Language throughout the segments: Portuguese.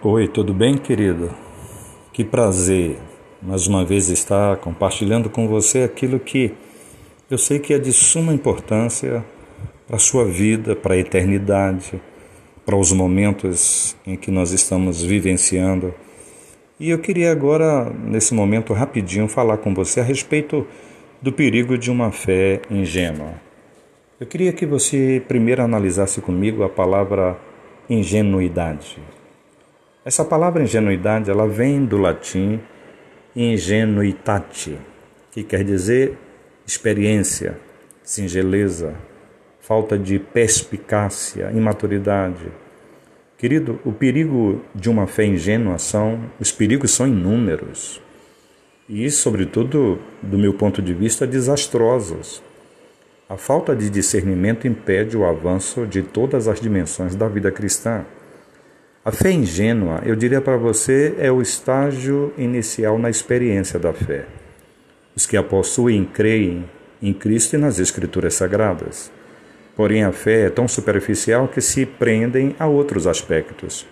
Oi, tudo bem, querido? Que prazer mais uma vez estar compartilhando com você aquilo que eu sei que é de suma importância para a sua vida, para a eternidade, para os momentos em que nós estamos vivenciando. E eu queria agora, nesse momento rapidinho, falar com você a respeito do perigo de uma fé ingênua. Eu queria que você primeiro analisasse comigo a palavra ingenuidade. Essa palavra ingenuidade, ela vem do latim ingenuitate, que quer dizer experiência, singeleza, falta de perspicácia, imaturidade. Querido, o perigo de uma fé ingênua são, os perigos são inúmeros e, sobretudo, do meu ponto de vista, desastrosos. A falta de discernimento impede o avanço de todas as dimensões da vida cristã. A fé ingênua, eu diria para você, é o estágio inicial na experiência da fé. Os que a possuem creem em Cristo e nas Escrituras Sagradas. Porém, a fé é tão superficial que se prendem a outros aspectos.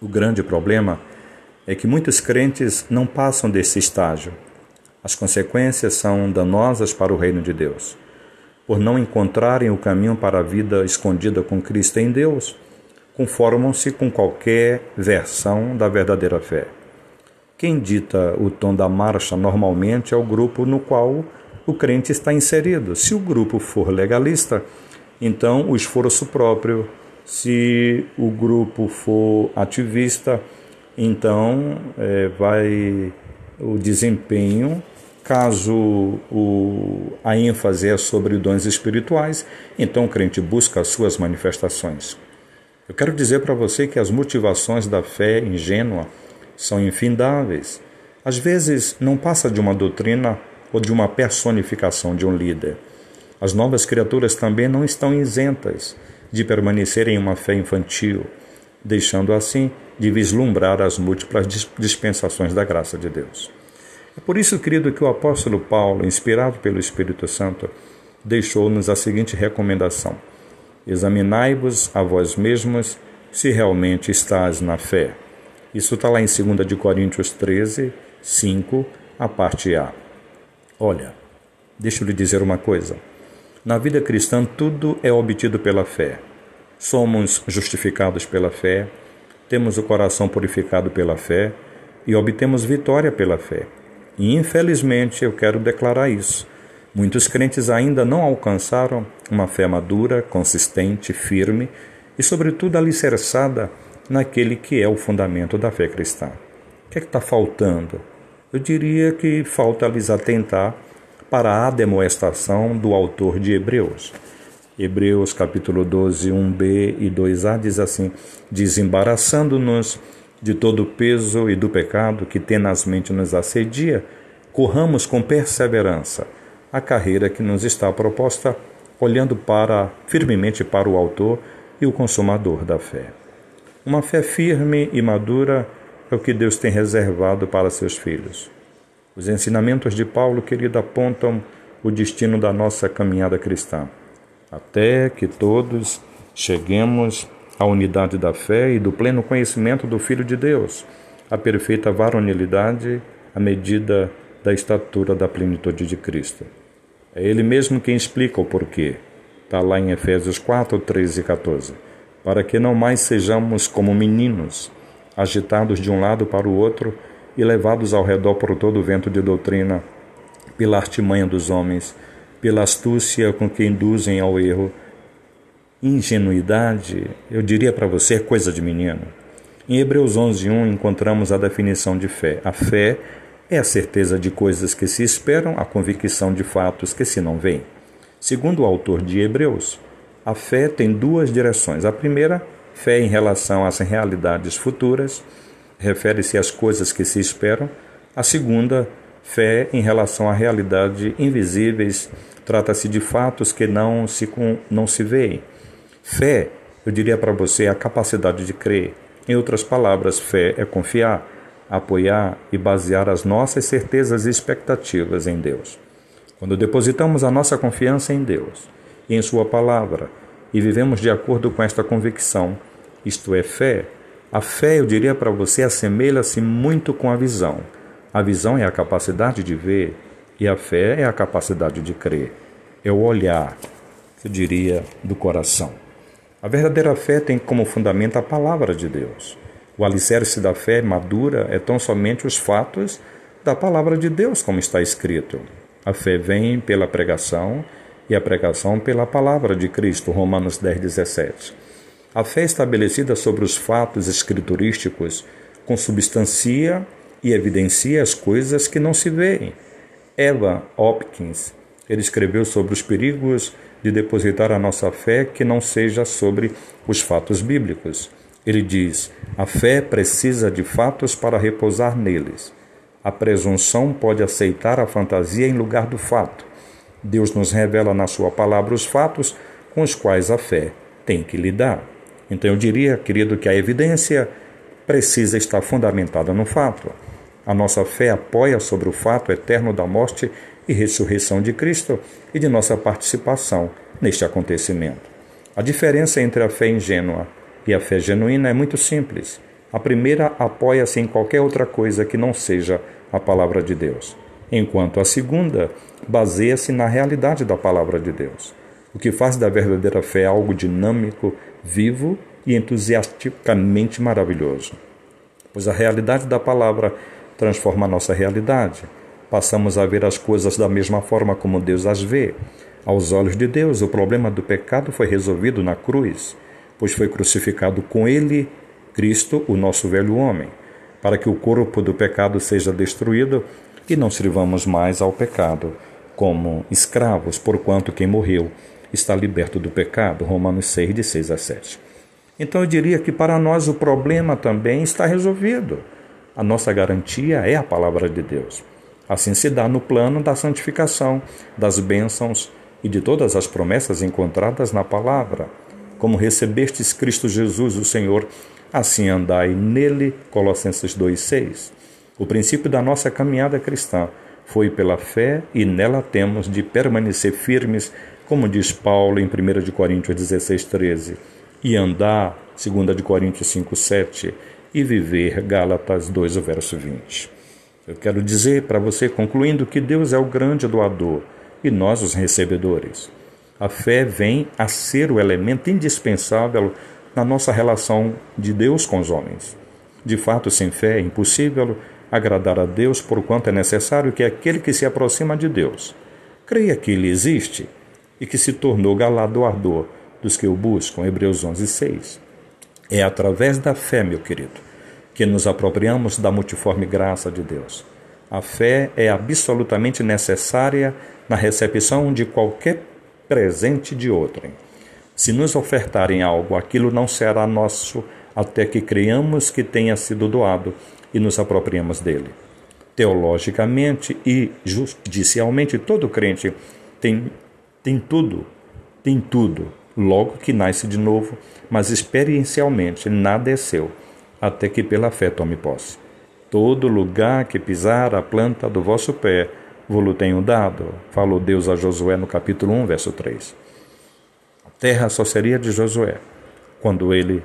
O grande problema é que muitos crentes não passam desse estágio. As consequências são danosas para o reino de Deus. Por não encontrarem o caminho para a vida escondida com Cristo em Deus, conformam-se com qualquer versão da verdadeira fé. Quem dita o tom da marcha normalmente é o grupo no qual o crente está inserido. Se o grupo for legalista, então o esforço próprio. Se o grupo for ativista, então é, vai o desempenho. Caso o, a ênfase é sobre dons espirituais, então o crente busca as suas manifestações. Eu quero dizer para você que as motivações da fé ingênua são infindáveis. Às vezes, não passa de uma doutrina ou de uma personificação de um líder. As novas criaturas também não estão isentas de permanecer em uma fé infantil, deixando assim de vislumbrar as múltiplas dispensações da graça de Deus. É por isso, querido, que o apóstolo Paulo, inspirado pelo Espírito Santo, deixou-nos a seguinte recomendação: Examinai-vos a vós mesmos se realmente estás na fé. Isso está lá em 2 de Coríntios 13, 5, a parte A. Olha, deixa eu lhe dizer uma coisa. Na vida cristã, tudo é obtido pela fé. Somos justificados pela fé, temos o coração purificado pela fé e obtemos vitória pela fé. E infelizmente eu quero declarar isso. Muitos crentes ainda não alcançaram uma fé madura, consistente, firme e, sobretudo, alicerçada naquele que é o fundamento da fé cristã. O que é está faltando? Eu diria que falta lhes atentar para a demoestação do autor de Hebreus. Hebreus capítulo 12, 1b e 2a diz assim: Desembaraçando-nos de todo o peso e do pecado que tenazmente nos assedia, corramos com perseverança a carreira que nos está proposta, olhando para firmemente para o autor e o consumador da fé. Uma fé firme e madura é o que Deus tem reservado para seus filhos. Os ensinamentos de Paulo, querido, apontam o destino da nossa caminhada cristã, até que todos cheguemos à unidade da fé e do pleno conhecimento do Filho de Deus, à perfeita varonilidade, à medida da estatura da plenitude de Cristo. É Ele mesmo quem explica o porquê. Está lá em Efésios 4, 13 e 14. Para que não mais sejamos como meninos, agitados de um lado para o outro e levados ao redor por todo o vento de doutrina, pela artimanha dos homens, pela astúcia com que induzem ao erro. Ingenuidade, eu diria para você, é coisa de menino. Em Hebreus 11:1 encontramos a definição de fé. A fé é a certeza de coisas que se esperam, a convicção de fatos que se não veem. Segundo o autor de Hebreus, a fé tem duas direções. A primeira, fé em relação às realidades futuras, refere-se às coisas que se esperam. A segunda, fé em relação à realidade invisíveis, trata-se de fatos que não se, não se veem. Fé, eu diria para você, é a capacidade de crer. Em outras palavras, fé é confiar apoiar e basear as nossas certezas e expectativas em Deus. Quando depositamos a nossa confiança em Deus e em Sua palavra e vivemos de acordo com esta convicção, isto é fé, A fé, eu diria para você, assemelha-se muito com a visão. A visão é a capacidade de ver e a fé é a capacidade de crer. É o olhar, eu diria, do coração. A verdadeira fé tem como fundamento a palavra de Deus. O alicerce da fé madura é tão somente os fatos da palavra de Deus, como está escrito. A fé vem pela pregação e a pregação pela palavra de Cristo. Romanos 10, 17. A fé estabelecida sobre os fatos escriturísticos consubstancia e evidencia as coisas que não se veem. Eva Hopkins, ele escreveu sobre os perigos de depositar a nossa fé que não seja sobre os fatos bíblicos. Ele diz: a fé precisa de fatos para repousar neles. A presunção pode aceitar a fantasia em lugar do fato. Deus nos revela na Sua palavra os fatos com os quais a fé tem que lidar. Então eu diria, querido, que a evidência precisa estar fundamentada no fato. A nossa fé apoia sobre o fato eterno da morte e ressurreição de Cristo e de nossa participação neste acontecimento. A diferença entre a fé ingênua e a fé genuína é muito simples. A primeira apoia-se em qualquer outra coisa que não seja a palavra de Deus, enquanto a segunda baseia-se na realidade da palavra de Deus. O que faz da verdadeira fé algo dinâmico, vivo e entusiasticamente maravilhoso. Pois a realidade da palavra transforma a nossa realidade. Passamos a ver as coisas da mesma forma como Deus as vê. Aos olhos de Deus, o problema do pecado foi resolvido na cruz, pois foi crucificado com ele, Cristo, o nosso velho homem, para que o corpo do pecado seja destruído e não sirvamos mais ao pecado como escravos, porquanto quem morreu está liberto do pecado. Romanos 6, de 6 a 7. Então eu diria que para nós o problema também está resolvido. A nossa garantia é a palavra de Deus. Assim se dá no plano da santificação, das bênçãos e de todas as promessas encontradas na palavra. Como recebestes Cristo Jesus, o Senhor, assim andai nele. Colossenses 2,6. O princípio da nossa caminhada cristã foi pela fé e nela temos de permanecer firmes, como diz Paulo em 1 Coríntios 16, 13, e andar, 2 Coríntios 5, 7, e viver, Gálatas 2, verso 20. Eu quero dizer para você, concluindo, que Deus é o grande doador e nós os recebedores. A fé vem a ser o elemento indispensável na nossa relação de Deus com os homens. De fato, sem fé é impossível agradar a Deus, porquanto é necessário que aquele que se aproxima de Deus creia que Ele existe e que se tornou galardoador dos que o buscam. Hebreus 11, 6. É através da fé, meu querido, que nos apropriamos da multiforme graça de Deus. A fé é absolutamente necessária na recepção de qualquer presente de outrem. Se nos ofertarem algo, aquilo não será nosso até que creiamos que tenha sido doado e nos apropriamos dele. Teologicamente e judicialmente, todo crente tem, tem tudo, tem tudo, logo que nasce de novo, mas experiencialmente nada é seu até que pela fé tome posse. Todo lugar que pisar a planta do vosso pé, vou-lo tenho dado, falou Deus a Josué no capítulo 1, verso 3. A terra só seria de Josué, quando ele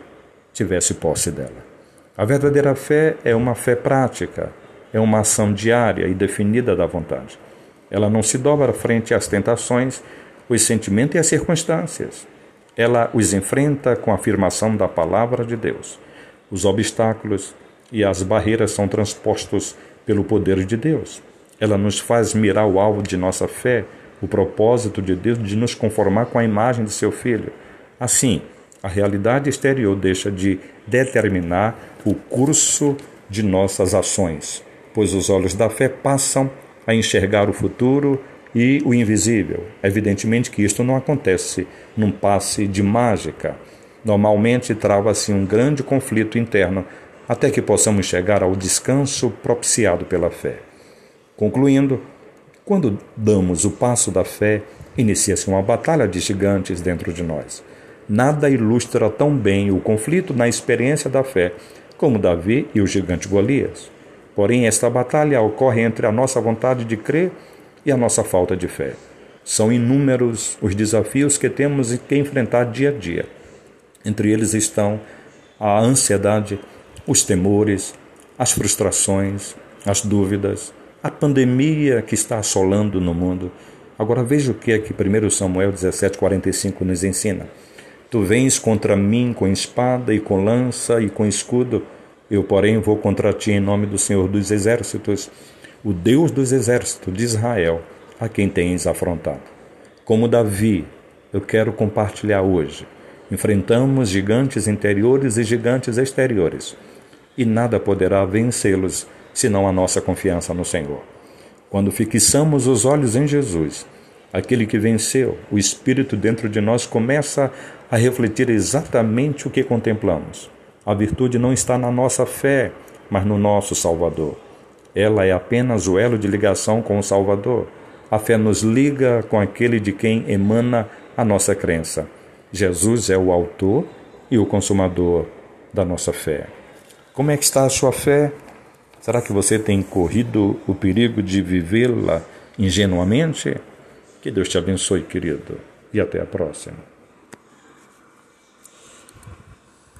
tivesse posse dela. A verdadeira fé é uma fé prática, é uma ação diária e definida da vontade. Ela não se dobra frente às tentações, os sentimentos e as circunstâncias. Ela os enfrenta com a afirmação da palavra de Deus. Os obstáculos e as barreiras são transpostos pelo poder de Deus. Ela nos faz mirar o alvo de nossa fé, o propósito de Deus de nos conformar com a imagem de seu Filho. Assim, a realidade exterior deixa de determinar o curso de nossas ações, pois os olhos da fé passam a enxergar o futuro e o invisível. Evidentemente que isto não acontece num passe de mágica. Normalmente trava-se um grande conflito interno até que possamos chegar ao descanso propiciado pela fé. Concluindo, quando damos o passo da fé, inicia-se uma batalha de gigantes dentro de nós. Nada ilustra tão bem o conflito na experiência da fé como Davi e o gigante Golias. Porém, esta batalha ocorre entre a nossa vontade de crer e a nossa falta de fé. São inúmeros os desafios que temos que enfrentar dia a dia. Entre eles estão a ansiedade, os temores, as frustrações, as dúvidas, a pandemia que está assolando no mundo. Agora veja o que é que 1 Samuel 17,45 nos ensina. Tu vens contra mim com espada e com lança e com escudo, eu, porém, vou contra ti em nome do Senhor dos Exércitos, o Deus dos Exércitos de Israel, a quem tens afrontado. Como Davi, eu quero compartilhar hoje. Enfrentamos gigantes interiores e gigantes exteriores, e nada poderá vencê-los senão a nossa confiança no Senhor. Quando fixamos os olhos em Jesus, aquele que venceu, o Espírito dentro de nós começa a refletir exatamente o que contemplamos. A virtude não está na nossa fé, mas no nosso Salvador. Ela é apenas o elo de ligação com o Salvador. A fé nos liga com aquele de quem emana a nossa crença. Jesus é o autor e o consumador da nossa fé. Como é que está a sua fé? Será que você tem corrido o perigo de vivê-la ingenuamente? Que Deus te abençoe, querido, e até a próxima.